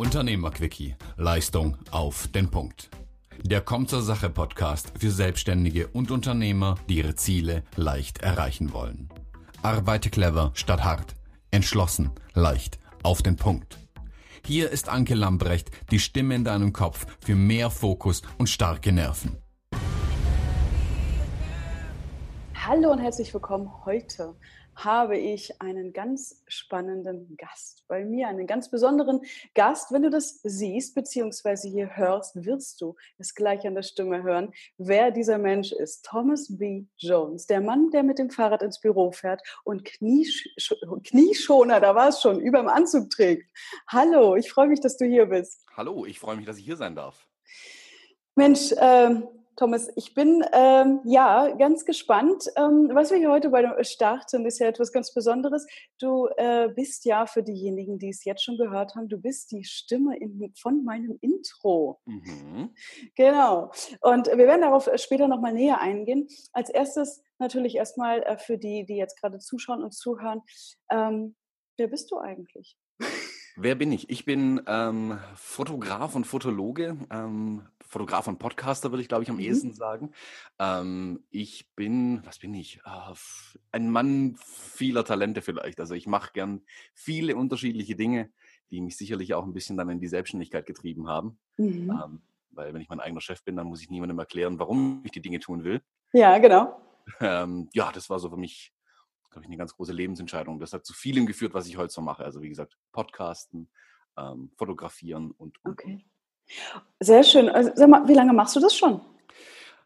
Unternehmerquickie. Leistung auf den Punkt. Der Kommt zur Sache Podcast für Selbstständige und Unternehmer, die ihre Ziele leicht erreichen wollen. Arbeite clever statt hart. Entschlossen, leicht, auf den Punkt. Hier ist Anke Lambrecht, die Stimme in deinem Kopf für mehr Fokus und starke Nerven. Hallo und herzlich willkommen heute habe ich einen ganz spannenden Gast bei mir, einen ganz besonderen Gast. Wenn du das siehst bzw. hier hörst, wirst du es gleich an der Stimme hören, wer dieser Mensch ist. Thomas B. Jones, der Mann, der mit dem Fahrrad ins Büro fährt und Kniesch Knieschoner, da war es schon, über dem Anzug trägt. Hallo, ich freue mich, dass du hier bist. Hallo, ich freue mich, dass ich hier sein darf. Mensch, ähm, Thomas, ich bin ähm, ja ganz gespannt. Ähm, was wir hier heute bei dem Start sind, ist ja etwas ganz Besonderes. Du äh, bist ja für diejenigen, die es jetzt schon gehört haben, du bist die Stimme in, von meinem Intro. Mhm. Genau. Und wir werden darauf später nochmal näher eingehen. Als erstes natürlich erstmal äh, für die, die jetzt gerade zuschauen und zuhören. Ähm, wer bist du eigentlich? Wer bin ich? Ich bin ähm, Fotograf und Fotologe, ähm, Fotograf und Podcaster, würde ich, glaube ich, am mhm. ehesten sagen. Ähm, ich bin, was bin ich? Uh, ein Mann vieler Talente vielleicht. Also ich mache gern viele unterschiedliche Dinge, die mich sicherlich auch ein bisschen dann in die Selbstständigkeit getrieben haben. Mhm. Ähm, weil wenn ich mein eigener Chef bin, dann muss ich niemandem erklären, warum ich die Dinge tun will. Ja, genau. Ähm, ja, das war so für mich glaube ich, eine ganz große Lebensentscheidung. Das hat zu vielem geführt, was ich heute so mache. Also wie gesagt, Podcasten, ähm, Fotografieren und, und. Okay. Sehr schön. Also, sag mal, wie lange machst du das schon?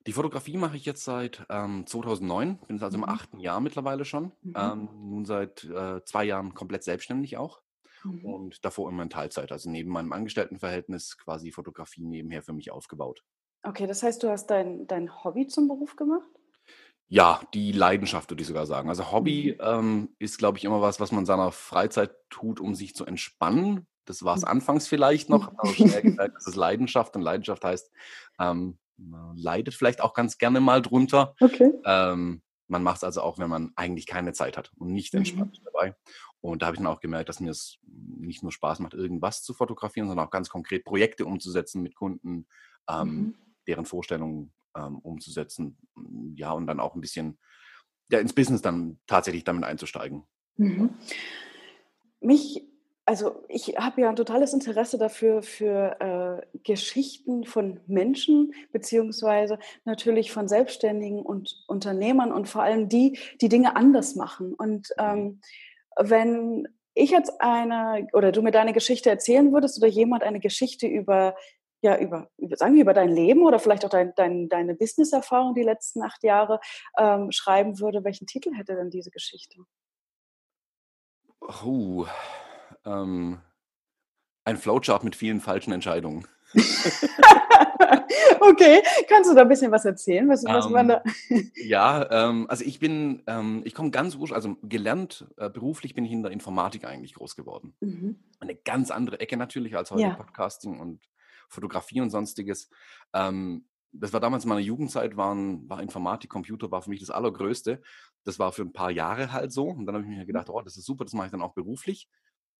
Die Fotografie mache ich jetzt seit ähm, 2009, bin jetzt also mhm. im achten Jahr mittlerweile schon. Mhm. Ähm, nun seit äh, zwei Jahren komplett selbstständig auch. Mhm. Und davor immer in Teilzeit, also neben meinem Angestelltenverhältnis quasi Fotografie nebenher für mich aufgebaut. Okay, das heißt, du hast dein, dein Hobby zum Beruf gemacht? Ja, die Leidenschaft würde ich sogar sagen. Also Hobby mhm. ähm, ist, glaube ich, immer was, was man in seiner Freizeit tut, um sich zu entspannen. Das war es mhm. anfangs vielleicht noch, aber schnell gemerkt, das ist Leidenschaft und Leidenschaft heißt, ähm, man leidet vielleicht auch ganz gerne mal drunter. Okay. Ähm, man macht es also auch, wenn man eigentlich keine Zeit hat und nicht entspannt mhm. dabei. Und da habe ich dann auch gemerkt, dass mir es nicht nur Spaß macht, irgendwas zu fotografieren, sondern auch ganz konkret Projekte umzusetzen mit Kunden, ähm, mhm. deren Vorstellungen ähm, umzusetzen. Ja, und dann auch ein bisschen ja, ins Business dann tatsächlich damit einzusteigen. Mhm. Mich, also ich habe ja ein totales Interesse dafür, für äh, Geschichten von Menschen, beziehungsweise natürlich von Selbstständigen und Unternehmern und vor allem die, die Dinge anders machen. Und ähm, wenn ich jetzt eine oder du mir deine Geschichte erzählen würdest oder jemand eine Geschichte über ja, über, sagen wir, über dein Leben oder vielleicht auch dein, dein, deine Business-Erfahrung die letzten acht Jahre ähm, schreiben würde, welchen Titel hätte denn diese Geschichte? Oh, ähm, ein Flowchart mit vielen falschen Entscheidungen. okay, kannst du da ein bisschen was erzählen? Was, was ähm, da ja, ähm, also ich bin, ähm, ich komme ganz ursprünglich, also gelernt, äh, beruflich bin ich in der Informatik eigentlich groß geworden. Mhm. Eine ganz andere Ecke natürlich als heute ja. Podcasting und Fotografie und sonstiges. Ähm, das war damals in meiner Jugendzeit, waren, war Informatik, Computer war für mich das Allergrößte. Das war für ein paar Jahre halt so. Und dann habe ich mir mhm. gedacht, oh, das ist super, das mache ich dann auch beruflich.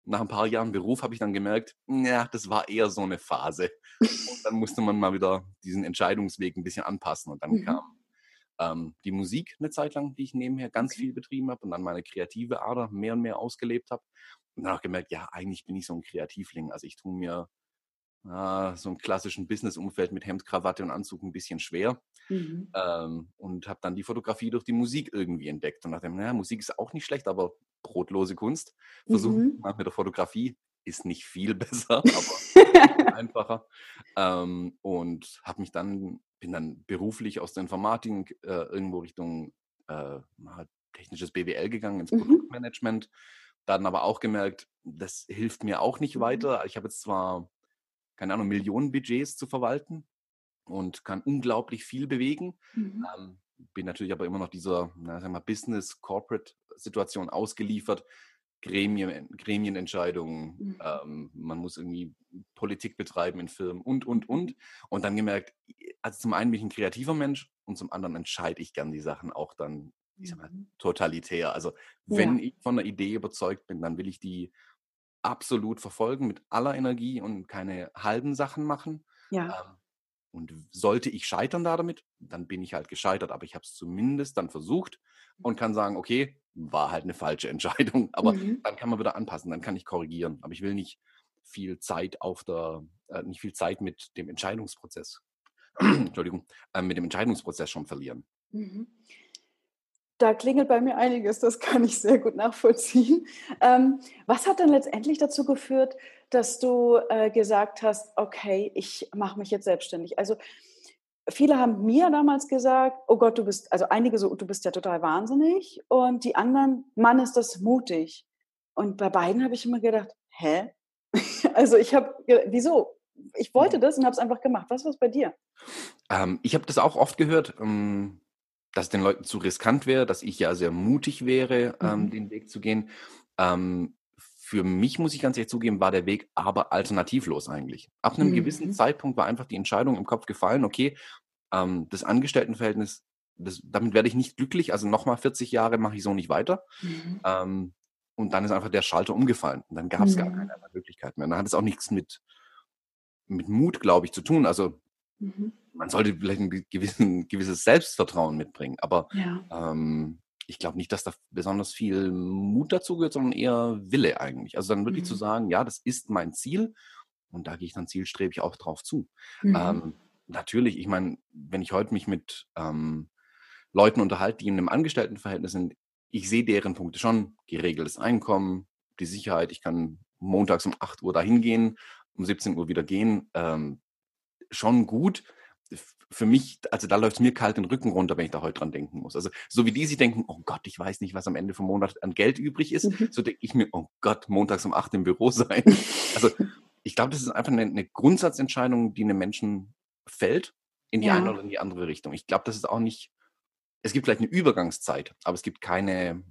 Nach ein paar Jahren Beruf habe ich dann gemerkt, ja, das war eher so eine Phase. Und dann musste man mal wieder diesen Entscheidungsweg ein bisschen anpassen. Und dann mhm. kam ähm, die Musik eine Zeit lang, die ich nebenher ganz okay. viel betrieben habe und dann meine kreative Ader mehr und mehr ausgelebt habe. Und dann auch gemerkt, ja, eigentlich bin ich so ein Kreativling. Also ich tue mir ah, so einem klassischen Business-Umfeld mit Hemd, Krawatte und Anzug ein bisschen schwer. Mhm. Ähm, und habe dann die Fotografie durch die Musik irgendwie entdeckt und dachte, naja, Musik ist auch nicht schlecht, aber brotlose Kunst. Versuche mhm. mal mit der Fotografie. Ist nicht viel besser, aber einfacher. Ähm, und habe mich dann, bin dann beruflich aus der Informatik äh, irgendwo Richtung äh, technisches BWL gegangen, ins mhm. Produktmanagement. Dann aber auch gemerkt, das hilft mir auch nicht mhm. weiter. Ich habe jetzt zwar keine Ahnung, Millionenbudgets zu verwalten und kann unglaublich viel bewegen. Mhm. Ähm, bin natürlich aber immer noch dieser na, sagen wir, Business-Corporate-Situation ausgeliefert. Gremien, Gremienentscheidungen, mhm. ähm, man muss irgendwie Politik betreiben in Firmen und, und, und. Und dann gemerkt, also zum einen bin ich ein kreativer Mensch und zum anderen entscheide ich gern die Sachen auch dann, ich sag mal, mhm. totalitär. Also wenn ja. ich von einer Idee überzeugt bin, dann will ich die absolut verfolgen mit aller Energie und keine halben Sachen machen. Ja. Ähm, und sollte ich scheitern da damit, dann bin ich halt gescheitert, aber ich habe es zumindest dann versucht und kann sagen, okay, war halt eine falsche Entscheidung, aber mhm. dann kann man wieder anpassen, dann kann ich korrigieren. Aber ich will nicht viel Zeit auf der, äh, nicht viel Zeit mit dem Entscheidungsprozess, Entschuldigung, äh, mit dem Entscheidungsprozess schon verlieren. Mhm. Da klingelt bei mir einiges, das kann ich sehr gut nachvollziehen. Ähm, was hat denn letztendlich dazu geführt, dass du äh, gesagt hast, okay, ich mache mich jetzt selbstständig? Also viele haben mir damals gesagt, oh Gott, du bist, also einige so, du bist ja total wahnsinnig und die anderen, Mann, ist das mutig. Und bei beiden habe ich immer gedacht, hä? also ich habe, wieso? Ich wollte das und habe es einfach gemacht. Was war es bei dir? Ähm, ich habe das auch oft gehört. Ähm dass den Leuten zu riskant wäre, dass ich ja sehr mutig wäre, ähm, mhm. den Weg zu gehen. Ähm, für mich, muss ich ganz ehrlich zugeben, war der Weg aber alternativlos eigentlich. Ab einem mhm. gewissen Zeitpunkt war einfach die Entscheidung im Kopf gefallen, okay, ähm, das Angestelltenverhältnis, das, damit werde ich nicht glücklich, also nochmal 40 Jahre mache ich so nicht weiter. Mhm. Ähm, und dann ist einfach der Schalter umgefallen. Und dann gab es gar mhm. keine andere Möglichkeit mehr. Und dann hat es auch nichts mit, mit Mut, glaube ich, zu tun. Also mhm man sollte vielleicht ein gewissen, gewisses Selbstvertrauen mitbringen. Aber ja. ähm, ich glaube nicht, dass da besonders viel Mut dazu gehört, sondern eher Wille eigentlich. Also dann wirklich mhm. zu sagen, ja, das ist mein Ziel und da gehe ich dann zielstrebig auch drauf zu. Mhm. Ähm, natürlich, ich meine, wenn ich heute mich mit ähm, Leuten unterhalte, die in einem Angestelltenverhältnis sind, ich sehe deren Punkte schon. Geregeltes Einkommen, die Sicherheit, ich kann montags um 8 Uhr dahin gehen, um 17 Uhr wieder gehen. Ähm, schon gut für mich, also da läuft es mir kalt den Rücken runter, wenn ich da heute dran denken muss. Also so wie die sich denken, oh Gott, ich weiß nicht, was am Ende vom Monat an Geld übrig ist, mhm. so denke ich mir, oh Gott, montags um acht im Büro sein. Also ich glaube, das ist einfach eine, eine, Grundsatzentscheidung, die einem Menschen fällt, in die ja. eine oder in die andere Richtung. Ich glaube, das ist auch nicht, es gibt vielleicht eine Übergangszeit, aber es gibt keine,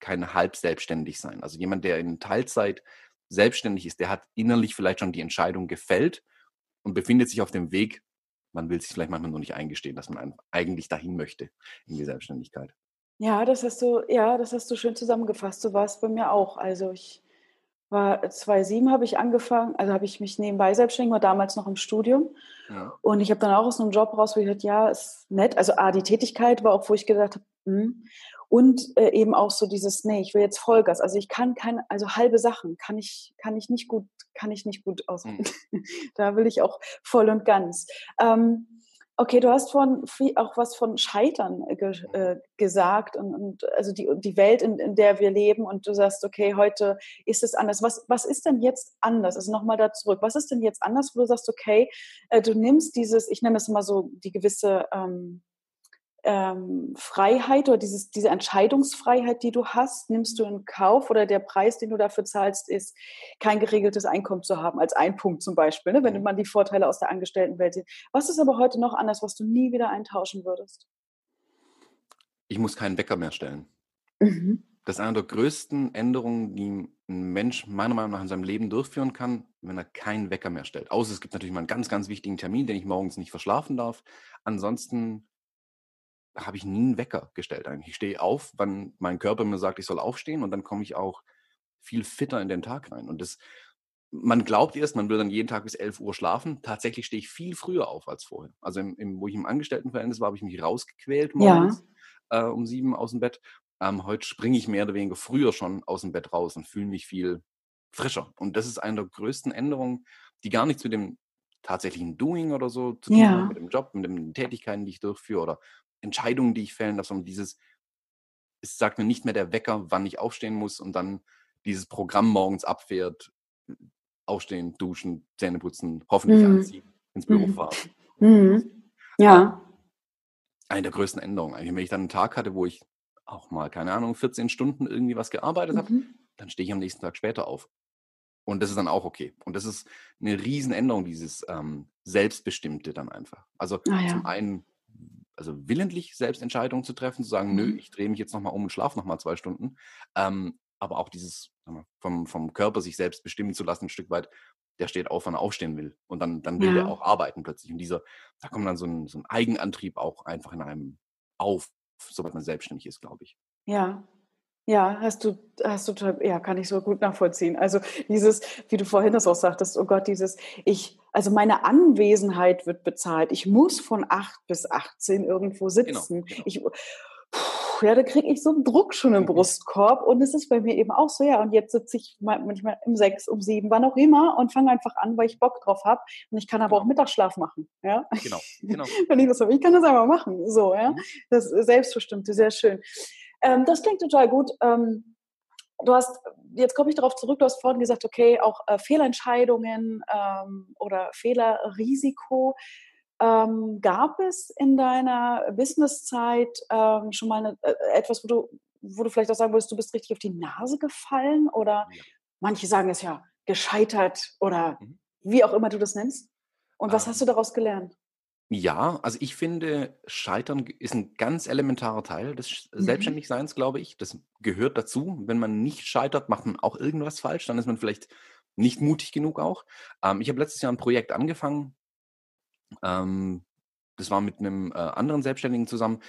keine halb selbstständig sein. Also jemand, der in Teilzeit selbstständig ist, der hat innerlich vielleicht schon die Entscheidung gefällt und befindet sich auf dem Weg, man will sich vielleicht manchmal nur nicht eingestehen, dass man eigentlich dahin möchte in die Selbstständigkeit. Ja, das hast du, ja, das hast du schön zusammengefasst. So war es bei mir auch. Also ich war 2007 habe ich angefangen, also habe ich mich nebenbei selbstständig, war damals noch im Studium. Ja. Und ich habe dann auch aus einem Job raus, wo ich dachte, ja, ist nett. Also A, die Tätigkeit war auch, wo ich gedacht habe, hm. Und äh, eben auch so dieses, nee, ich will jetzt Vollgas. Also ich kann keine, also halbe Sachen kann ich, kann ich nicht gut, kann ich nicht gut ausführen. Mhm. da will ich auch voll und ganz. Ähm, Okay, du hast von auch was von Scheitern ge, äh, gesagt und, und, also die, die Welt, in, in, der wir leben und du sagst, okay, heute ist es anders. Was, was ist denn jetzt anders? Also nochmal da zurück. Was ist denn jetzt anders, wo du sagst, okay, äh, du nimmst dieses, ich nenne es immer so, die gewisse ähm, ähm, Freiheit oder dieses, diese Entscheidungsfreiheit, die du hast, nimmst du in Kauf oder der Preis, den du dafür zahlst, ist, kein geregeltes Einkommen zu haben, als ein Punkt zum Beispiel, ne, wenn mhm. man die Vorteile aus der Angestelltenwelt sieht. Was ist aber heute noch anders, was du nie wieder eintauschen würdest? Ich muss keinen Wecker mehr stellen. Mhm. Das ist eine der größten Änderungen, die ein Mensch meiner Meinung nach in seinem Leben durchführen kann, wenn er keinen Wecker mehr stellt. Außer es gibt natürlich mal einen ganz, ganz wichtigen Termin, den ich morgens nicht verschlafen darf. Ansonsten habe ich nie einen Wecker gestellt eigentlich. Ich stehe auf, wann mein Körper mir sagt, ich soll aufstehen und dann komme ich auch viel fitter in den Tag rein. Und das, man glaubt erst, man will dann jeden Tag bis 11 Uhr schlafen. Tatsächlich stehe ich viel früher auf als vorher. Also im, im, wo ich im Angestelltenverhältnis war, habe ich mich rausgequält morgens ja. äh, um sieben aus dem Bett. Ähm, heute springe ich mehr oder weniger früher schon aus dem Bett raus und fühle mich viel frischer. Und das ist eine der größten Änderungen, die gar nichts mit dem tatsächlichen Doing oder so zu tun ja. haben, mit dem Job, mit den Tätigkeiten, die ich durchführe oder Entscheidungen, die ich fällen darf, sondern dieses, es sagt mir nicht mehr der Wecker, wann ich aufstehen muss und dann dieses Programm morgens abfährt, aufstehen, duschen, Zähne putzen, hoffentlich mhm. anziehen, ins Büro mhm. fahren. Mhm. Ja. Eine der größten Änderungen. Eigentlich, wenn ich dann einen Tag hatte, wo ich auch mal, keine Ahnung, 14 Stunden irgendwie was gearbeitet habe, mhm. dann stehe ich am nächsten Tag später auf. Und das ist dann auch okay. Und das ist eine Riesenänderung, dieses ähm, Selbstbestimmte dann einfach. Also ah, ja. zum einen also willentlich selbst Entscheidungen zu treffen, zu sagen, mhm. nö, ich drehe mich jetzt nochmal um und schlafe nochmal zwei Stunden. Ähm, aber auch dieses vom, vom Körper sich selbst bestimmen zu lassen, ein Stück weit, der steht auf, wann er aufstehen will. Und dann, dann will ja. der auch arbeiten plötzlich. Und dieser, da kommt dann so ein, so ein Eigenantrieb auch einfach in einem auf, sobald man selbstständig ist, glaube ich. Ja. Ja, hast du, hast du, ja, kann ich so gut nachvollziehen. Also dieses, wie du vorhin das auch sagtest, oh Gott, dieses, ich, also meine Anwesenheit wird bezahlt. Ich muss von acht bis 18 irgendwo genau, sitzen. Genau, genau. Ich, ja, da kriege ich so einen Druck schon im mhm. Brustkorb und es ist bei mir eben auch so, ja, und jetzt sitze ich manchmal um sechs, um sieben, wann auch immer und fange einfach an, weil ich Bock drauf habe und ich kann aber auch genau. Mittagsschlaf machen, ja. Genau, genau. Wenn ich das habe, ich kann das einfach machen, so, ja. Mhm. Das Selbstbestimmte, sehr schön. Ähm, das klingt total gut. Ähm, du hast, jetzt komme ich darauf zurück, du hast vorhin gesagt, okay, auch äh, Fehlentscheidungen ähm, oder Fehlerrisiko. Ähm, gab es in deiner Businesszeit ähm, schon mal eine, äh, etwas, wo du, wo du vielleicht auch sagen würdest, du bist richtig auf die Nase gefallen? Oder ja. manche sagen es ja gescheitert oder mhm. wie auch immer du das nennst. Und was hast du daraus gelernt? Ja, also ich finde, Scheitern ist ein ganz elementarer Teil des Mhm. Selbstständigseins, glaube ich. Das gehört dazu. Wenn man nicht scheitert, macht man auch irgendwas falsch. Dann ist man vielleicht nicht mutig genug auch. Ähm, ich habe letztes Jahr ein Projekt angefangen. Ähm, das war mit einem äh, anderen Selbstständigen zusammen.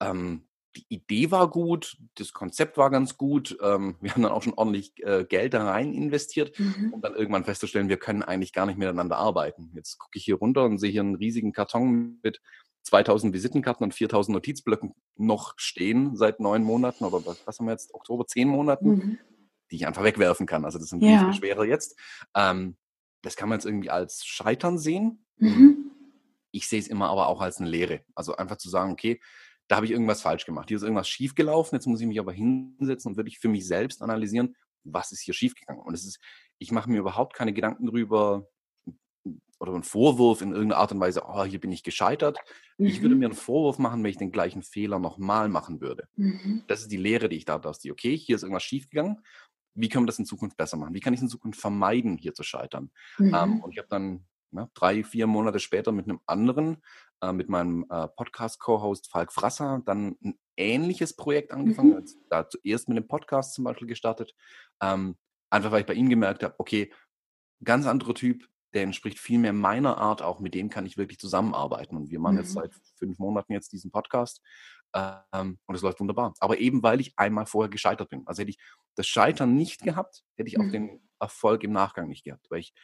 Ähm, die Idee war gut, das Konzept war ganz gut. Ähm, wir haben dann auch schon ordentlich äh, Geld da rein investiert, mhm. um dann irgendwann festzustellen, wir können eigentlich gar nicht miteinander arbeiten. Jetzt gucke ich hier runter und sehe hier einen riesigen Karton mit 2000 Visitenkarten und 4000 Notizblöcken noch stehen seit neun Monaten oder was, haben wir jetzt, Oktober, zehn Monaten, mhm. die ich einfach wegwerfen kann. Also das sind ja. schwerer jetzt. Ähm, das kann man jetzt irgendwie als Scheitern sehen. Mhm. Ich sehe es immer aber auch als eine Lehre. Also einfach zu sagen, okay, da habe ich irgendwas falsch gemacht. Hier ist irgendwas schiefgelaufen. Jetzt muss ich mich aber hinsetzen und wirklich für mich selbst analysieren, was ist hier schiefgegangen. Und es ist, ich mache mir überhaupt keine Gedanken drüber oder einen Vorwurf in irgendeiner Art und Weise, oh, hier bin ich gescheitert. Mhm. Ich würde mhm. mir einen Vorwurf machen, wenn ich den gleichen Fehler nochmal machen würde. Mhm. Das ist die Lehre, die ich da daraus ziehe. Okay, hier ist irgendwas schiefgegangen. Wie können wir das in Zukunft besser machen? Wie kann ich es in Zukunft vermeiden, hier zu scheitern? Ähm, mhm. Ähm, und ich habe dann ja, drei, vier Monate später mit einem anderen äh, mit meinem äh, Podcast-Co-Host Falk Frasser dann ein ähnliches Projekt angefangen. Mhm. Da zuerst mit dem Podcast zum Beispiel gestartet. Ähm, einfach weil ich bei ihm gemerkt habe, okay, ganz anderer Typ, der entspricht viel mehr meiner Art, auch mit dem kann ich wirklich zusammenarbeiten. Und wir machen mhm. jetzt seit fünf Monaten jetzt diesen Podcast ähm, und es läuft wunderbar. Aber eben weil ich einmal vorher gescheitert bin. Also hätte ich das Scheitern nicht gehabt, hätte ich auch mhm. den Erfolg im Nachgang nicht gehabt, weil ich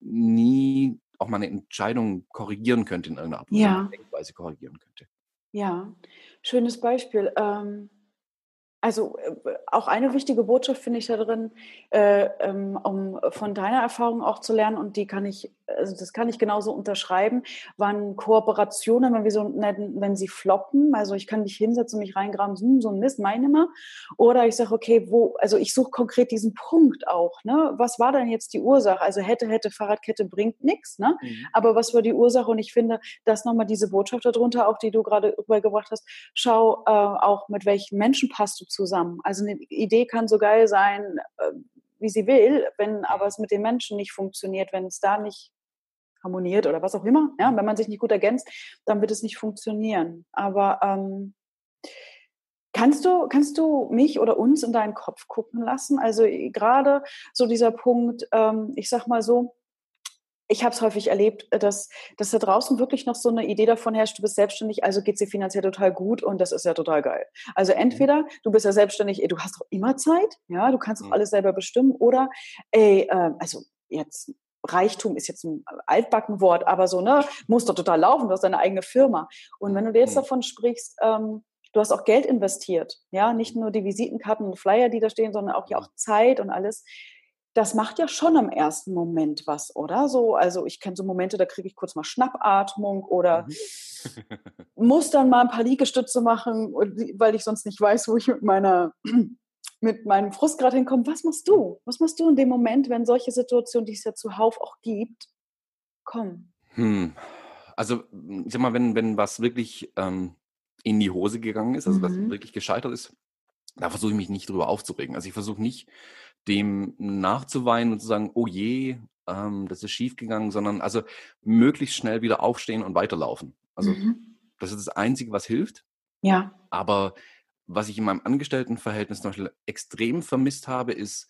nie auch mal eine Entscheidung korrigieren könnte in irgendeiner Art und ja. Denkweise korrigieren könnte. Ja, schönes Beispiel. Ähm, also äh, auch eine wichtige Botschaft finde ich da drin, äh, ähm, um von deiner Erfahrung auch zu lernen und die kann ich, also das kann ich genauso unterschreiben, waren Kooperationen, wenn wir so nennen, wenn sie floppen. Also ich kann mich hinsetzen und mich reingraben, hm, so ein Mist, meine mal. Oder ich sage, okay, wo, also ich suche konkret diesen Punkt auch. Ne? Was war denn jetzt die Ursache? Also hätte, hätte, Fahrradkette bringt nichts, ne? Mhm. Aber was war die Ursache? Und ich finde, das nochmal diese Botschaft darunter, auch die du gerade rübergebracht hast, schau äh, auch, mit welchen Menschen passt du zusammen. Also eine Idee kann so geil sein, äh, wie sie will, wenn aber es mit den Menschen nicht funktioniert, wenn es da nicht harmoniert oder was auch immer, ja, wenn man sich nicht gut ergänzt, dann wird es nicht funktionieren. Aber ähm, Kannst du, kannst du mich oder uns in deinen Kopf gucken lassen? Also gerade so dieser Punkt, ähm, ich sag mal so, ich habe es häufig erlebt, äh, dass, dass da draußen wirklich noch so eine Idee davon herrscht, du bist selbstständig, also geht es dir finanziell total gut und das ist ja total geil. Also mhm. entweder du bist ja selbstständig, ey, du hast doch immer Zeit, ja, du kannst doch mhm. alles selber bestimmen, oder ey, äh, also jetzt Reichtum ist jetzt ein Altbackenwort, aber so, ne, muss doch total laufen, du hast deine eigene Firma. Und wenn du jetzt mhm. davon sprichst, ähm, du hast auch Geld investiert, ja, nicht nur die Visitenkarten und Flyer, die da stehen, sondern auch ja auch Zeit und alles das macht ja schon im ersten Moment was, oder? So, also ich kenne so Momente, da kriege ich kurz mal Schnappatmung oder mhm. muss dann mal ein paar Liegestütze machen, weil ich sonst nicht weiß, wo ich mit meiner mit meinem Frust gerade hinkomme. Was machst du? Was machst du in dem Moment, wenn solche Situationen, die es ja zuhauf auch gibt, kommen? Hm. Also ich sag mal, wenn, wenn was wirklich ähm, in die Hose gegangen ist, also mhm. was wirklich gescheitert ist, da versuche ich mich nicht drüber aufzuregen. Also ich versuche nicht dem nachzuweinen und zu sagen, oh je, ähm, das ist schiefgegangen, sondern also möglichst schnell wieder aufstehen und weiterlaufen. Also mhm. das ist das Einzige, was hilft. Ja. Aber was ich in meinem Angestelltenverhältnis zum Beispiel extrem vermisst habe, ist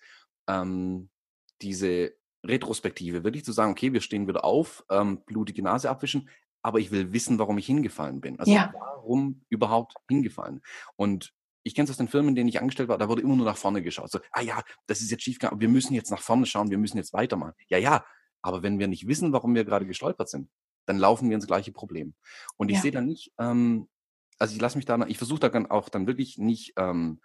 ähm, diese Retrospektive. Wirklich zu sagen, okay, wir stehen wieder auf, ähm, blutige Nase abwischen, aber ich will wissen, warum ich hingefallen bin. Also ja. warum überhaupt hingefallen? Und ich kenne es aus den Firmen, in denen ich angestellt war, da wurde immer nur nach vorne geschaut. So, ah ja, das ist jetzt schiefgegangen, wir müssen jetzt nach vorne schauen, wir müssen jetzt weitermachen. Ja, ja, aber wenn wir nicht wissen, warum wir gerade gestolpert sind, dann laufen wir ins gleiche Problem. Und ich ja. sehe da nicht, ähm, also ich lasse mich da, ich versuche da dann auch dann wirklich nicht ähm,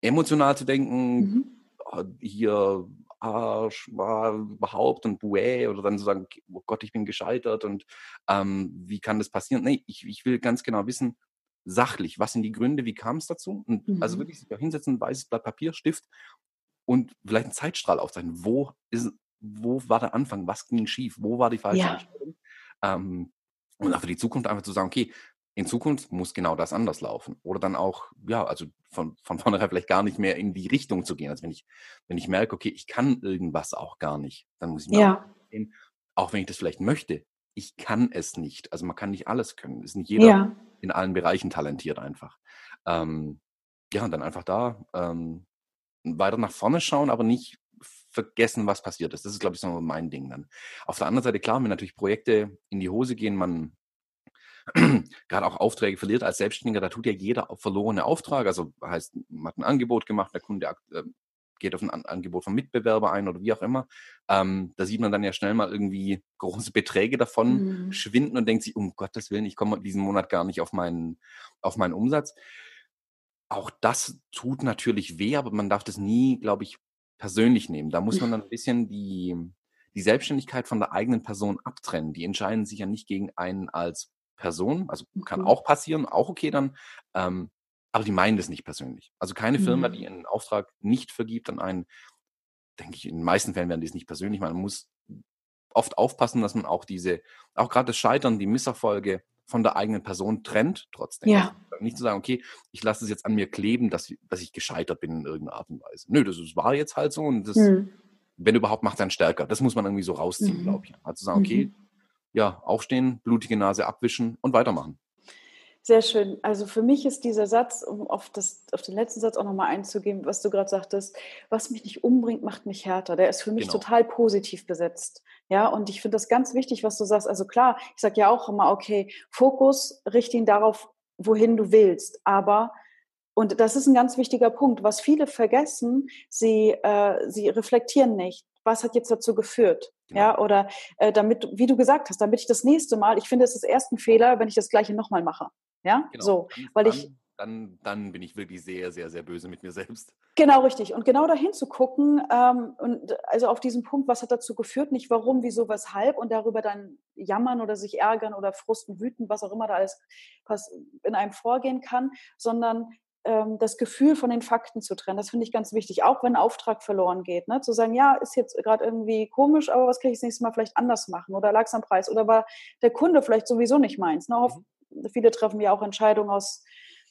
emotional zu denken, mhm. oh, hier Arsch war überhaupt und buä oder dann so sagen, oh Gott, ich bin gescheitert und ähm, wie kann das passieren? Nee, ich, ich will ganz genau wissen, sachlich, was sind die Gründe, wie kam es dazu? Und also mhm. also wirklich sich auch hinsetzen, weißes Blatt Papier, Stift und vielleicht einen Zeitstrahl aufzeichnen. Wo ist, wo war der Anfang? Was ging schief? Wo war die falsche ja. Entscheidung? Ähm, und auch für die Zukunft einfach zu sagen, okay, in Zukunft muss genau das anders laufen. Oder dann auch, ja, also von, von vornherein vielleicht gar nicht mehr in die Richtung zu gehen. Also wenn ich, wenn ich merke, okay, ich kann irgendwas auch gar nicht, dann muss ich mir ja. sehen, auch wenn ich das vielleicht möchte, ich kann es nicht. Also man kann nicht alles können. Ist nicht jeder ja. In allen Bereichen talentiert einfach. Ähm, ja, und dann einfach da ähm, weiter nach vorne schauen, aber nicht vergessen, was passiert ist. Das ist, glaube ich, so mein Ding dann. Auf der anderen Seite, klar, wenn natürlich Projekte in die Hose gehen, man gerade auch Aufträge verliert als Selbstständiger, da tut ja jeder verlorene Auftrag. Also heißt, man hat ein Angebot gemacht, der Kunde äh, geht auf ein Angebot vom Mitbewerber ein oder wie auch immer. Ähm, da sieht man dann ja schnell mal irgendwie große Beträge davon mhm. schwinden und denkt sich, um Gottes Willen, ich komme diesen Monat gar nicht auf meinen, auf meinen Umsatz. Auch das tut natürlich weh, aber man darf das nie, glaube ich, persönlich nehmen. Da muss man dann ein bisschen die, die Selbstständigkeit von der eigenen Person abtrennen. Die entscheiden sich ja nicht gegen einen als Person, also kann mhm. auch passieren, auch okay dann, ähm, aber die meinen das nicht persönlich. Also keine Firma, die mhm. einen Auftrag nicht vergibt an einen, denke ich, in den meisten Fällen werden die es nicht persönlich machen. Man muss oft aufpassen, dass man auch diese, auch gerade das Scheitern, die Misserfolge von der eigenen Person trennt, trotzdem. Ja. Also nicht zu sagen, okay, ich lasse es jetzt an mir kleben, dass, dass ich gescheitert bin in irgendeiner Art und Weise. Nö, das war jetzt halt so und das, mhm. wenn überhaupt, macht dann stärker. Das muss man irgendwie so rausziehen, mhm. glaube ich. Also sagen, okay, mhm ja, aufstehen, blutige Nase abwischen und weitermachen. Sehr schön. Also für mich ist dieser Satz, um auf, das, auf den letzten Satz auch nochmal einzugehen, was du gerade sagtest, was mich nicht umbringt, macht mich härter. Der ist für mich genau. total positiv besetzt. Ja, und ich finde das ganz wichtig, was du sagst. Also klar, ich sage ja auch immer, okay, Fokus, richte ihn darauf, wohin du willst. Aber und das ist ein ganz wichtiger Punkt. Was viele vergessen, sie, äh, sie reflektieren nicht was hat jetzt dazu geführt? Genau. Ja, oder äh, damit, wie du gesagt hast, damit ich das nächste Mal, ich finde, es ist erst ein Fehler, wenn ich das gleiche nochmal mache. Ja, genau. so, weil dann, ich. Dann, dann bin ich wirklich sehr, sehr, sehr böse mit mir selbst. Genau, richtig. Und genau dahin zu gucken, ähm, und also auf diesen Punkt, was hat dazu geführt, nicht warum, wieso, weshalb und darüber dann jammern oder sich ärgern oder frusten, wüten, was auch immer da alles in einem vorgehen kann, sondern ähm, das Gefühl von den Fakten zu trennen. Das finde ich ganz wichtig, auch wenn ein Auftrag verloren geht. Ne? Zu sagen, ja, ist jetzt gerade irgendwie komisch, aber was kann ich das nächste Mal vielleicht anders machen? Oder lag es am Preis? Oder war der Kunde vielleicht sowieso nicht meins? Ne? Mhm. Viele treffen ja auch Entscheidungen aus,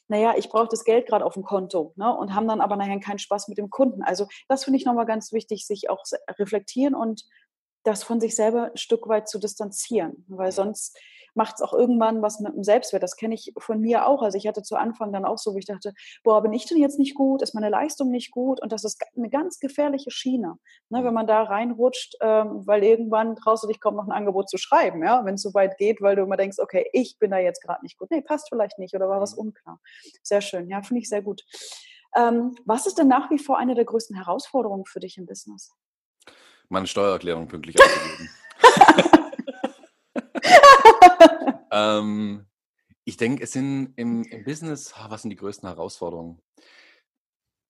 naja, ich brauche das Geld gerade auf dem Konto ne? und haben dann aber nachher keinen Spaß mit dem Kunden. Also das finde ich nochmal ganz wichtig, sich auch reflektieren und das von sich selber ein Stück weit zu distanzieren, weil sonst macht es auch irgendwann was mit dem Selbstwert. Das kenne ich von mir auch. Also ich hatte zu Anfang dann auch so, wo ich dachte, boah, bin ich denn jetzt nicht gut? Ist meine Leistung nicht gut? Und das ist eine ganz gefährliche Schiene, ne, wenn man da reinrutscht, ähm, weil irgendwann traust du dich kaum noch ein Angebot zu schreiben, ja, wenn es so weit geht, weil du immer denkst, okay, ich bin da jetzt gerade nicht gut. Nee, passt vielleicht nicht oder war was mhm. unklar. Sehr schön, ja, finde ich sehr gut. Ähm, was ist denn nach wie vor eine der größten Herausforderungen für dich im Business? Meine Steuererklärung pünktlich abzugeben. ähm, ich denke, es sind im, im Business, was sind die größten Herausforderungen?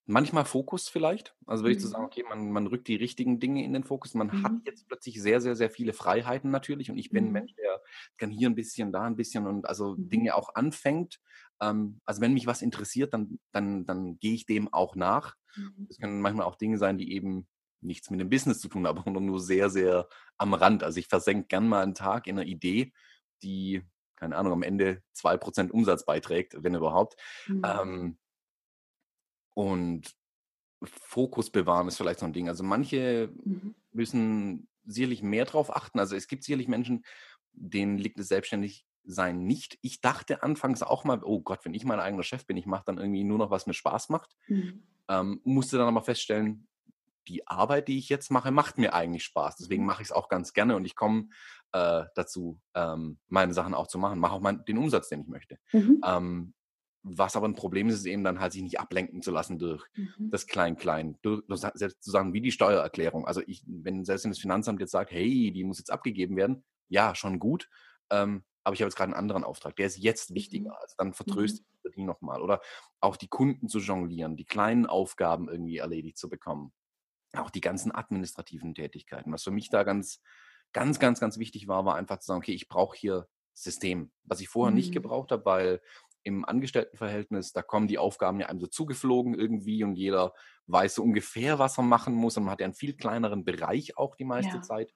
Manchmal Fokus vielleicht. Also würde ich zu sagen, mhm. okay, man, man rückt die richtigen Dinge in den Fokus. Man mhm. hat jetzt plötzlich sehr, sehr, sehr viele Freiheiten natürlich. Und ich bin ein mhm. Mensch, der kann hier ein bisschen, da ein bisschen und also mhm. Dinge auch anfängt. Ähm, also wenn mich was interessiert, dann, dann, dann gehe ich dem auch nach. Mhm. Das können manchmal auch Dinge sein, die eben nichts mit dem Business zu tun sondern nur sehr, sehr am Rand. Also ich versenke gern mal einen Tag in einer Idee die, keine Ahnung, am Ende 2% Umsatz beiträgt, wenn überhaupt. Mhm. Ähm, und Fokus bewahren ist vielleicht so ein Ding. Also manche mhm. müssen sicherlich mehr drauf achten. Also es gibt sicherlich Menschen, denen liegt es selbstständig sein nicht. Ich dachte anfangs auch mal, oh Gott, wenn ich mein eigener Chef bin, ich mache dann irgendwie nur noch, was mir Spaß macht. Mhm. Ähm, musste dann aber feststellen, die Arbeit, die ich jetzt mache, macht mir eigentlich Spaß. Deswegen mhm. mache ich es auch ganz gerne und ich komme äh, dazu, ähm, meine Sachen auch zu machen, mache auch mein, den Umsatz, den ich möchte. Mhm. Ähm, was aber ein Problem ist, ist eben dann halt sich nicht ablenken zu lassen durch mhm. das Klein-Klein, durch, selbst zu sagen, wie die Steuererklärung. Also ich, wenn selbst wenn das Finanzamt jetzt sagt, hey, die muss jetzt abgegeben werden, ja, schon gut, ähm, aber ich habe jetzt gerade einen anderen Auftrag, der ist jetzt wichtiger. Mhm. Also dann vertröste mhm. ich die nochmal. Oder auch die Kunden zu jonglieren, die kleinen Aufgaben irgendwie erledigt zu bekommen. Auch die ganzen administrativen Tätigkeiten. Was für mich da ganz, ganz, ganz, ganz wichtig war, war einfach zu sagen, okay, ich brauche hier System, was ich vorher mhm. nicht gebraucht habe, weil im Angestelltenverhältnis, da kommen die Aufgaben ja einem so zugeflogen irgendwie und jeder weiß so ungefähr, was er machen muss und man hat ja einen viel kleineren Bereich auch die meiste ja. Zeit.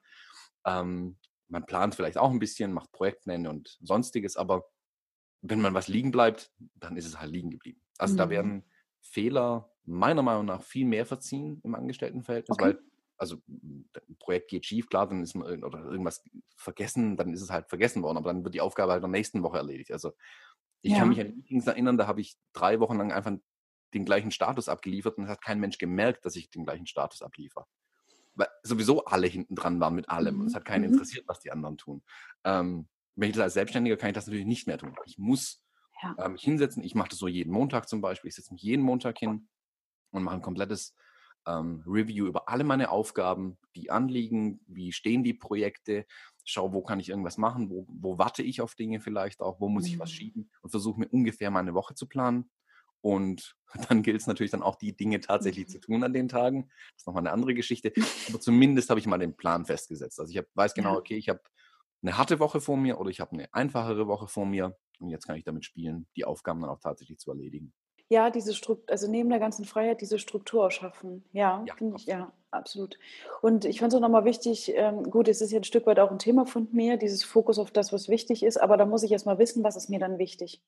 Ähm, man plant vielleicht auch ein bisschen, macht Projektpläne und sonstiges, aber wenn man was liegen bleibt, dann ist es halt liegen geblieben. Also mhm. da werden Fehler meiner Meinung nach viel mehr verziehen im Angestelltenverhältnis, okay. weil also ein Projekt geht schief, klar, dann ist man oder irgendwas vergessen, dann ist es halt vergessen worden, aber dann wird die Aufgabe halt in der nächsten Woche erledigt. Also ich ja. kann mich an Meetings erinnern, da habe ich drei Wochen lang einfach den gleichen Status abgeliefert und es hat kein Mensch gemerkt, dass ich den gleichen Status abliefere weil sowieso alle hinten dran waren mit allem. Und es mhm, hat keinen mhm. interessiert, was die anderen tun. Ähm, wenn ich das als Selbstständiger kann ich das natürlich nicht mehr tun. Ich muss ja. äh, mich hinsetzen. Ich mache das so jeden Montag zum Beispiel. Ich setze mich jeden Montag hin und mache ein komplettes ähm, Review über alle meine Aufgaben, die anliegen, wie stehen die Projekte, schau, wo kann ich irgendwas machen, wo, wo warte ich auf Dinge vielleicht auch, wo muss mhm. ich was mhm. schieben und versuche mir ungefähr meine Woche zu planen. Und dann gilt es natürlich dann auch, die Dinge tatsächlich zu tun an den Tagen. Das ist nochmal eine andere Geschichte. Aber zumindest habe ich mal den Plan festgesetzt. Also ich hab, weiß genau, okay, ich habe eine harte Woche vor mir oder ich habe eine einfachere Woche vor mir. Und jetzt kann ich damit spielen, die Aufgaben dann auch tatsächlich zu erledigen. Ja, diese Struktur, also neben der ganzen Freiheit diese Struktur schaffen. Ja, ja finde ich, ja, absolut. Und ich fand es auch nochmal wichtig, ähm, gut, es ist ja ein Stück weit auch ein Thema von mir, dieses Fokus auf das, was wichtig ist, aber da muss ich erstmal wissen, was ist mir dann wichtig.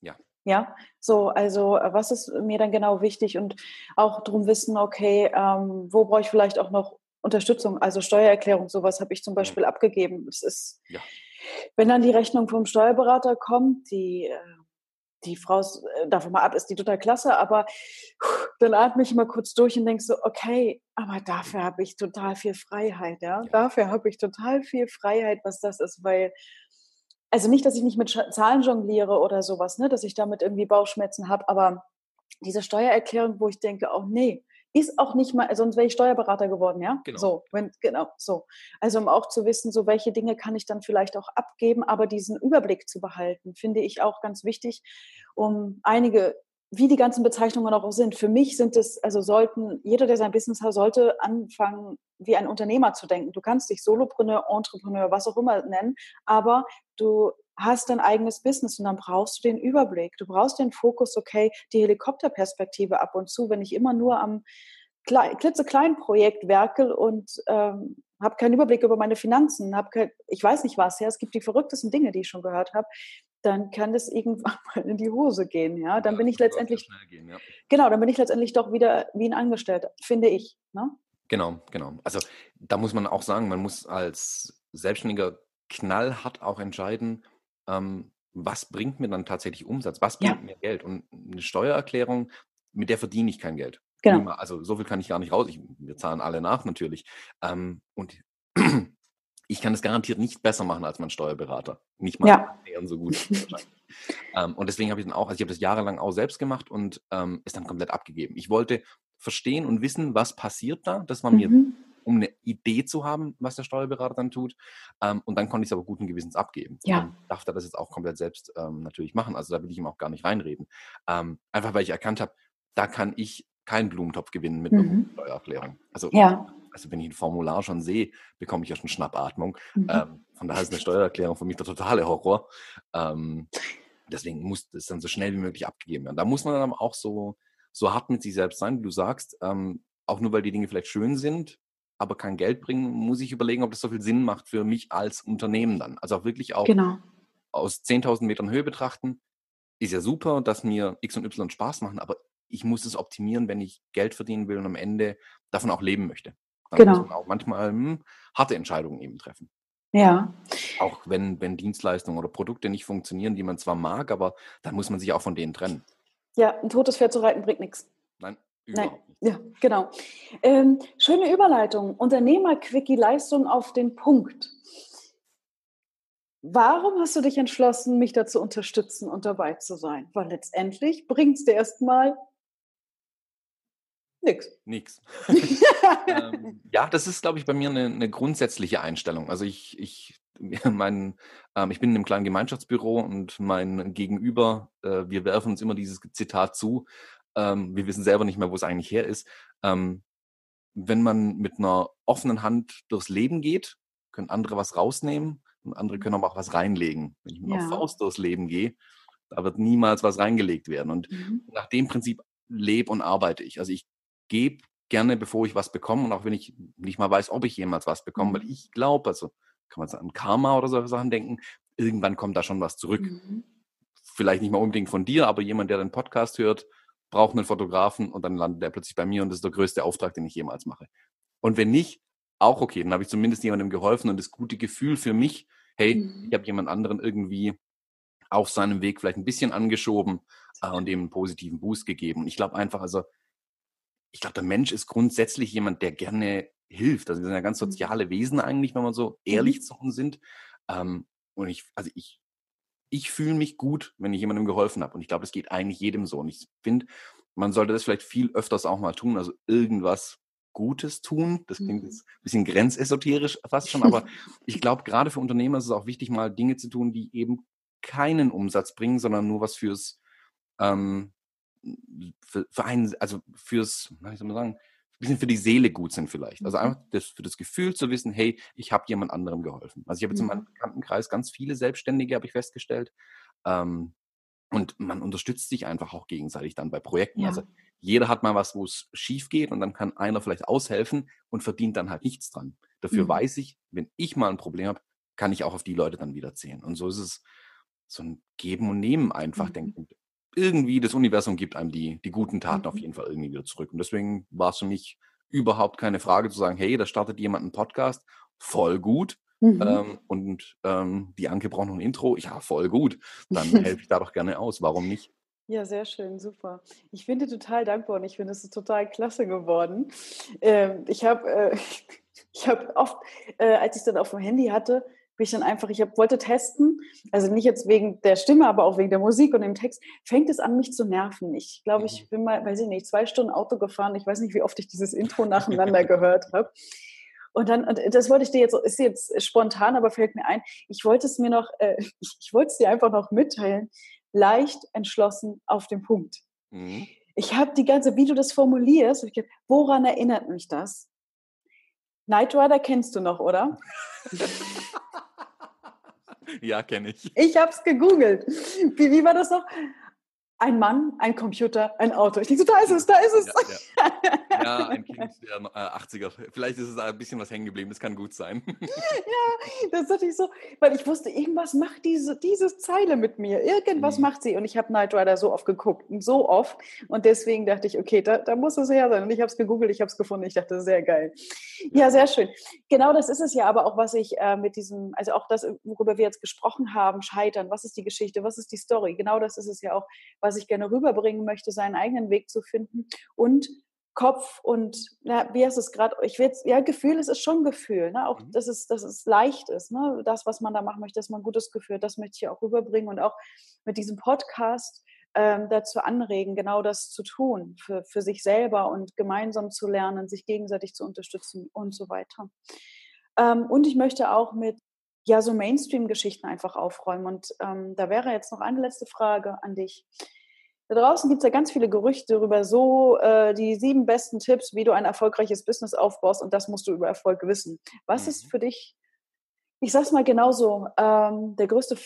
Ja. Ja, so, also äh, was ist mir dann genau wichtig und auch darum wissen, okay, ähm, wo brauche ich vielleicht auch noch Unterstützung, also Steuererklärung, sowas habe ich zum. Beispiel mhm. abgegeben. Es ist, ja. wenn dann die Rechnung vom Steuerberater kommt, die, äh, die Frau, äh, davon mal ab, ist die total klasse, aber dann atme ich mal kurz durch und denke so, okay, aber dafür habe ich total viel Freiheit, ja? Dafür habe ich total viel Freiheit, was das ist, weil also nicht, dass ich nicht mit Zahlen jongliere oder sowas, ne, dass ich damit irgendwie Bauchschmerzen habe, aber diese Steuererklärung, wo ich denke, auch oh, nee, ist auch nicht mal, sonst wäre ich Steuerberater geworden, ja? Genau. So, wenn, genau, so. Also um auch zu wissen, so welche Dinge kann ich dann vielleicht auch abgeben, aber diesen Überblick zu behalten, finde ich auch ganz wichtig, um einige wie die ganzen Bezeichnungen auch sind. Für mich sind es, also sollten, jeder, der sein Business hat, sollte anfangen, wie ein Unternehmer zu denken. Du kannst dich Solopreneur, Entrepreneur, was auch immer nennen, aber du hast dein eigenes Business und dann brauchst du den Überblick. Du brauchst den Fokus, okay, die Helikopterperspektive ab und zu, wenn ich immer nur am klitzekleinen Projekt werkel und ähm, habe keinen Überblick über meine Finanzen, habe kein, ich weiß nicht was, ja, es gibt die verrücktesten Dinge, die ich schon gehört habe, dann kann das irgendwann mal in die Hose gehen, ja. Dann ja, bin ich letztendlich, gehen, ja. genau, dann bin ich letztendlich doch wieder wie ein Angestellter, finde ich. Ne? Genau, genau. Also da muss man auch sagen, man muss als Selbstständiger knallhart auch entscheiden, ähm, was bringt mir dann tatsächlich Umsatz, was bringt ja. mir Geld. Und eine Steuererklärung, mit der verdiene ich kein Geld. Genau. Also so viel kann ich gar nicht raus. Ich, wir zahlen alle nach natürlich. Ähm, und ich kann es garantiert nicht besser machen als mein Steuerberater. Nicht mal ja. so gut. ähm, und deswegen habe ich dann auch, also ich habe das jahrelang auch selbst gemacht und ähm, ist dann komplett abgegeben. Ich wollte verstehen und wissen, was passiert da. Das war mhm. mir, um eine Idee zu haben, was der Steuerberater dann tut. Ähm, und dann konnte ich es aber guten Gewissens abgeben. Ja. Und darf er das jetzt auch komplett selbst ähm, natürlich machen. Also da will ich ihm auch gar nicht reinreden. Ähm, einfach weil ich erkannt habe, da kann ich keinen Blumentopf gewinnen mit mhm. einer Steuererklärung. Also ja also wenn ich ein Formular schon sehe, bekomme ich ja schon Schnappatmung. Mhm. Ähm, von daher ist eine Steuererklärung für mich der totale Horror. Ähm, deswegen muss das dann so schnell wie möglich abgegeben werden. Da muss man dann auch so, so hart mit sich selbst sein, wie du sagst. Ähm, auch nur weil die Dinge vielleicht schön sind, aber kein Geld bringen, muss ich überlegen, ob das so viel Sinn macht für mich als Unternehmen dann. Also auch wirklich auch genau. aus 10.000 Metern Höhe betrachten. Ist ja super, dass mir X und Y Spaß machen, aber ich muss es optimieren, wenn ich Geld verdienen will und am Ende davon auch leben möchte. Dann genau. muss man auch manchmal hm, harte Entscheidungen eben treffen. Ja. Auch wenn, wenn Dienstleistungen oder Produkte nicht funktionieren, die man zwar mag, aber dann muss man sich auch von denen trennen. Ja, ein totes Pferd zu reiten bringt nichts. Nein, überhaupt Nein. Ja, genau. Ähm, schöne Überleitung. Unternehmer-Quickie-Leistung auf den Punkt. Warum hast du dich entschlossen, mich da zu unterstützen und dabei zu sein? Weil letztendlich bringt es dir erstmal nichts. Nix. ähm, ja, das ist, glaube ich, bei mir eine, eine grundsätzliche Einstellung. Also ich, ich, mein, ähm, ich bin in einem kleinen Gemeinschaftsbüro und mein Gegenüber, äh, wir werfen uns immer dieses Zitat zu. Ähm, wir wissen selber nicht mehr, wo es eigentlich her ist. Ähm, wenn man mit einer offenen Hand durchs Leben geht, können andere was rausnehmen und andere können aber auch was reinlegen. Wenn ich mit ja. einer Faust durchs Leben gehe, da wird niemals was reingelegt werden. Und mhm. nach dem Prinzip lebe und arbeite ich. Also ich gebe gerne, bevor ich was bekomme und auch wenn ich nicht mal weiß, ob ich jemals was bekomme, mhm. weil ich glaube, also kann man an Karma oder solche Sachen denken, irgendwann kommt da schon was zurück. Mhm. Vielleicht nicht mal unbedingt von dir, aber jemand, der den Podcast hört, braucht einen Fotografen und dann landet er plötzlich bei mir und das ist der größte Auftrag, den ich jemals mache. Und wenn nicht, auch okay, dann habe ich zumindest jemandem geholfen und das gute Gefühl für mich, hey, mhm. ich habe jemand anderen irgendwie auf seinem Weg vielleicht ein bisschen angeschoben äh, und dem einen positiven Boost gegeben. Und ich glaube einfach, also ich glaube, der Mensch ist grundsätzlich jemand, der gerne hilft. Also wir sind ja ganz mhm. soziale Wesen eigentlich, wenn wir so ehrlich mhm. zu uns sind. Ähm, und ich, also ich, ich fühle mich gut, wenn ich jemandem geholfen habe. Und ich glaube, das geht eigentlich jedem so. Und ich finde, man sollte das vielleicht viel öfters auch mal tun. Also irgendwas Gutes tun. Das klingt mhm. jetzt ein bisschen grenzesoterisch fast schon, aber ich glaube, gerade für Unternehmer ist es auch wichtig, mal Dinge zu tun, die eben keinen Umsatz bringen, sondern nur was fürs, ähm, für, für einen, also fürs, wie soll man sagen, bisschen für die Seele gut sind vielleicht. Also mhm. einfach das, für das Gefühl zu wissen, hey, ich habe jemand anderem geholfen. Also ich habe jetzt in meinem mhm. Bekanntenkreis ganz viele Selbstständige, habe ich festgestellt. Ähm, und man unterstützt sich einfach auch gegenseitig dann bei Projekten. Ja. Also jeder hat mal was, wo es schief geht und dann kann einer vielleicht aushelfen und verdient dann halt nichts dran. Dafür mhm. weiß ich, wenn ich mal ein Problem habe, kann ich auch auf die Leute dann wieder zählen. Und so ist es so ein Geben und Nehmen einfach, mhm. denken. Irgendwie das Universum gibt einem die, die guten Taten mhm. auf jeden Fall irgendwie wieder zurück. Und deswegen war es für mich überhaupt keine Frage zu sagen, hey, da startet jemand einen Podcast, voll gut. Mhm. Ähm, und ähm, die Anke braucht noch ein Intro. Ja, voll gut. Dann helfe ich da doch gerne aus. Warum nicht? Ja, sehr schön, super. Ich bin dir total dankbar und ich finde, es ist total klasse geworden. Ähm, ich habe äh, ich hab oft, äh, als ich es dann auf dem Handy hatte, bin ich dann einfach, ich hab, wollte testen, also nicht jetzt wegen der Stimme, aber auch wegen der Musik und dem Text, fängt es an, mich zu nerven. Ich glaube, ich mhm. bin mal, weiß ich nicht, zwei Stunden Auto gefahren. Ich weiß nicht, wie oft ich dieses Intro nacheinander gehört habe. Und dann, und das wollte ich dir jetzt, ist jetzt spontan, aber fällt mir ein, ich wollte es mir noch, äh, ich, ich wollte es dir einfach noch mitteilen, leicht, entschlossen, auf den Punkt. Mhm. Ich habe die ganze, wie du das formulierst, gedacht, woran erinnert mich das? Knight Rider kennst du noch, oder? ja, kenne ich. Ich habe es gegoogelt. Wie, wie war das noch? Ein Mann, ein Computer, ein Auto. Ich denke so, da ist es, da ist es. Ja, ja. ja ein Kind der äh, 80er. Vielleicht ist es ein bisschen was hängen geblieben, das kann gut sein. ja, das ist natürlich so, weil ich wusste, irgendwas macht diese, diese Zeile mit mir. Irgendwas mhm. macht sie. Und ich habe Knight Rider so oft geguckt, so oft. Und deswegen dachte ich, okay, da, da muss es her sein. Und ich habe es gegoogelt, ich habe es gefunden. Ich dachte, sehr geil. Ja, sehr schön. Genau das ist es ja aber auch, was ich äh, mit diesem, also auch das, worüber wir jetzt gesprochen haben, Scheitern. Was ist die Geschichte? Was ist die Story? Genau das ist es ja auch, was ich gerne rüberbringen möchte, seinen eigenen Weg zu finden und Kopf und ja, wie heißt es gerade? Ich will ja Gefühl, es ist schon Gefühl, ne? auch mhm. dass es dass es leicht ist, ne? das was man da machen möchte, dass man ein gutes Gefühl, das möchte ich auch rüberbringen und auch mit diesem Podcast ähm, dazu anregen, genau das zu tun für, für sich selber und gemeinsam zu lernen, sich gegenseitig zu unterstützen und so weiter. Ähm, und ich möchte auch mit ja so Mainstream-Geschichten einfach aufräumen. Und ähm, da wäre jetzt noch eine letzte Frage an dich. Da draußen gibt es ja ganz viele Gerüchte darüber, so äh, die sieben besten Tipps, wie du ein erfolgreiches Business aufbaust und das musst du über Erfolg wissen. Was mhm. ist für dich, ich sag's mal genauso, ähm, der größte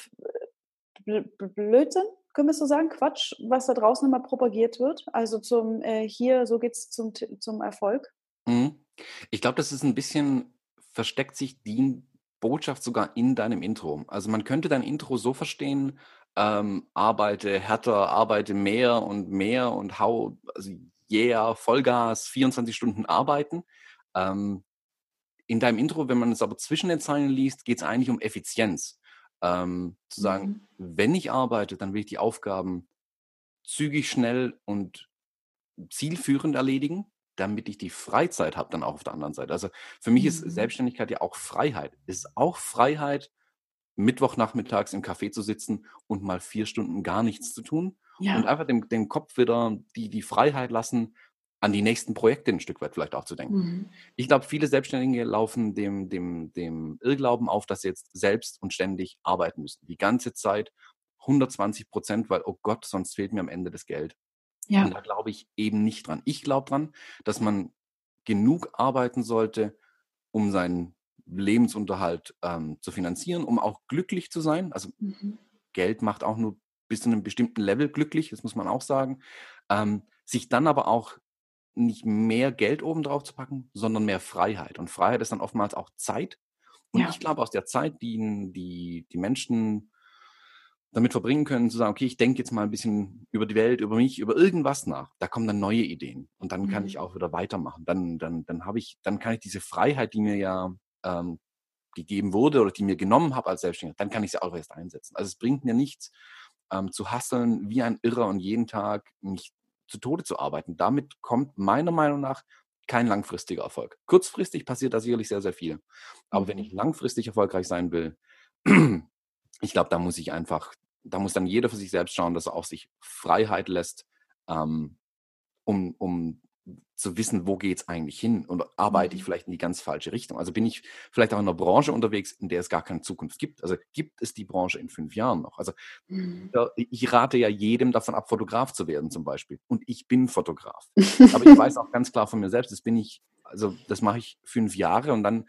Bl Blödsinn, können wir so sagen, Quatsch, was da draußen immer propagiert wird? Also zum äh, hier, so geht's zum, zum Erfolg? Mhm. Ich glaube, das ist ein bisschen, versteckt sich die Botschaft sogar in deinem Intro. Also man könnte dein Intro so verstehen, ähm, arbeite härter, arbeite mehr und mehr und hau, also yeah, Vollgas, 24 Stunden arbeiten. Ähm, in deinem Intro, wenn man es aber zwischen den Zeilen liest, geht es eigentlich um Effizienz. Ähm, zu sagen, mhm. wenn ich arbeite, dann will ich die Aufgaben zügig, schnell und zielführend erledigen damit ich die Freizeit habe dann auch auf der anderen Seite. Also für mich mhm. ist Selbstständigkeit ja auch Freiheit. Ist auch Freiheit, Mittwochnachmittags im Café zu sitzen und mal vier Stunden gar nichts zu tun ja. und einfach dem, dem Kopf wieder die, die Freiheit lassen, an die nächsten Projekte ein Stück weit vielleicht auch zu denken. Mhm. Ich glaube, viele Selbstständige laufen dem, dem, dem Irrglauben auf, dass sie jetzt selbst und ständig arbeiten müssen. Die ganze Zeit 120 Prozent, weil, oh Gott, sonst fehlt mir am Ende das Geld. Ja. Und da glaube ich eben nicht dran. Ich glaube dran, dass man genug arbeiten sollte, um seinen Lebensunterhalt ähm, zu finanzieren, um auch glücklich zu sein. Also mhm. Geld macht auch nur bis zu einem bestimmten Level glücklich, das muss man auch sagen. Ähm, sich dann aber auch nicht mehr Geld obendrauf zu packen, sondern mehr Freiheit. Und Freiheit ist dann oftmals auch Zeit. Und ja. ich glaube, aus der Zeit, die die, die Menschen damit verbringen können, zu sagen, okay, ich denke jetzt mal ein bisschen über die Welt, über mich, über irgendwas nach. Da kommen dann neue Ideen und dann mhm. kann ich mhm. auch wieder weitermachen. Dann, dann, dann habe ich, dann kann ich diese Freiheit, die mir ja ähm, gegeben wurde oder die mir genommen habe als Selbstständiger, dann kann ich sie auch erst einsetzen. Also es bringt mir nichts, ähm, zu hasseln wie ein Irrer und jeden Tag mich zu Tode zu arbeiten. Damit kommt meiner Meinung nach kein langfristiger Erfolg. Kurzfristig passiert da sicherlich sehr, sehr viel. Aber wenn ich mhm. langfristig erfolgreich sein will, ich glaube, da muss ich einfach, da muss dann jeder für sich selbst schauen, dass er auch sich Freiheit lässt, ähm, um, um zu wissen, wo geht es eigentlich hin und arbeite ich mhm. vielleicht in die ganz falsche Richtung. Also bin ich vielleicht auch in einer Branche unterwegs, in der es gar keine Zukunft gibt. Also gibt es die Branche in fünf Jahren noch? Also mhm. ich rate ja jedem davon ab, Fotograf zu werden zum Beispiel. Und ich bin Fotograf. Aber ich weiß auch ganz klar von mir selbst, das bin ich, also das mache ich fünf Jahre und dann,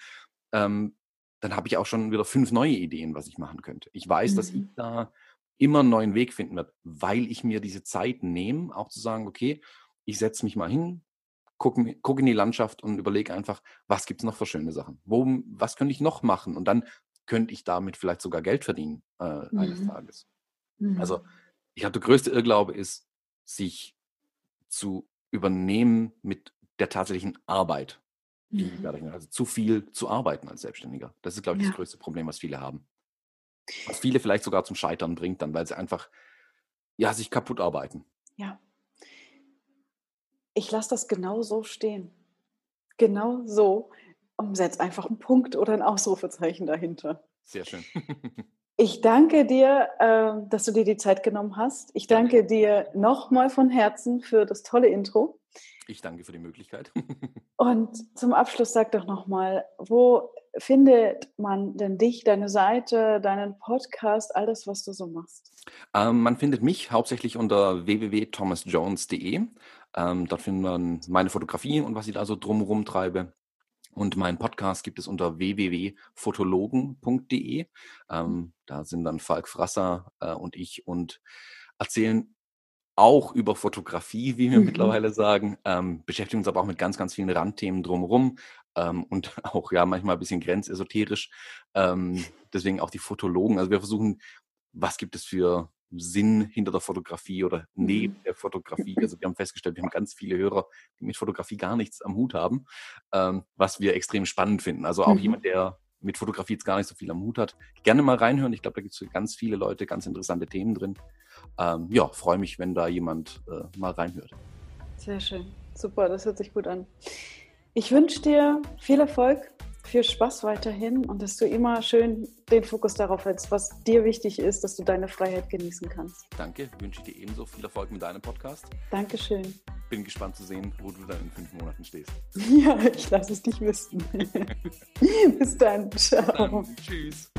ähm, dann habe ich auch schon wieder fünf neue Ideen, was ich machen könnte. Ich weiß, mhm. dass ich mhm. da immer einen neuen Weg finden werde, weil ich mir diese Zeit nehme, auch zu sagen, okay, ich setze mich mal hin, gucke guck in die Landschaft und überlege einfach, was gibt es noch für schöne Sachen? Wo, was könnte ich noch machen? Und dann könnte ich damit vielleicht sogar Geld verdienen äh, mhm. eines Tages. Mhm. Also ich glaube, der größte Irrglaube ist, sich zu übernehmen mit der tatsächlichen Arbeit. Mhm. Also zu viel zu arbeiten als Selbstständiger. Das ist, glaube ich, ja. das größte Problem, was viele haben. Was viele vielleicht sogar zum Scheitern bringt dann, weil sie einfach ja, sich kaputt arbeiten. Ja. Ich lasse das genau so stehen. Genau so. Und setze einfach einen Punkt oder ein Ausrufezeichen dahinter. Sehr schön. ich danke dir, äh, dass du dir die Zeit genommen hast. Ich danke dir nochmal von Herzen für das tolle Intro. Ich danke für die Möglichkeit. Und zum Abschluss sag doch nochmal, wo findet man denn dich, deine Seite, deinen Podcast, alles, was du so machst? Ähm, man findet mich hauptsächlich unter www.thomasjones.de. Ähm, dort findet man meine Fotografie und was ich da so drumherum treibe. Und meinen Podcast gibt es unter www.fotologen.de. Ähm, da sind dann Falk Frasser äh, und ich und erzählen auch über Fotografie, wie wir mhm. mittlerweile sagen, ähm, beschäftigen uns aber auch mit ganz, ganz vielen Randthemen drumherum ähm, und auch ja manchmal ein bisschen grenzesoterisch. Ähm, deswegen auch die Fotologen. Also wir versuchen, was gibt es für Sinn hinter der Fotografie oder neben mhm. der Fotografie. Also wir haben festgestellt, wir haben ganz viele Hörer, die mit Fotografie gar nichts am Hut haben, ähm, was wir extrem spannend finden. Also auch mhm. jemand, der mit Fotografie jetzt gar nicht so viel am Hut hat, gerne mal reinhören. Ich glaube, da gibt es ganz viele Leute, ganz interessante Themen drin. Ähm, ja, freue mich, wenn da jemand äh, mal reinhört. Sehr schön. Super, das hört sich gut an. Ich wünsche dir viel Erfolg viel Spaß weiterhin und dass du immer schön den Fokus darauf hältst, was dir wichtig ist, dass du deine Freiheit genießen kannst. Danke, wünsche dir ebenso viel Erfolg mit deinem Podcast. Dankeschön. Bin gespannt zu sehen, wo du dann in fünf Monaten stehst. Ja, ich lasse es dich wissen. Bis dann. Ciao. Dann, tschüss.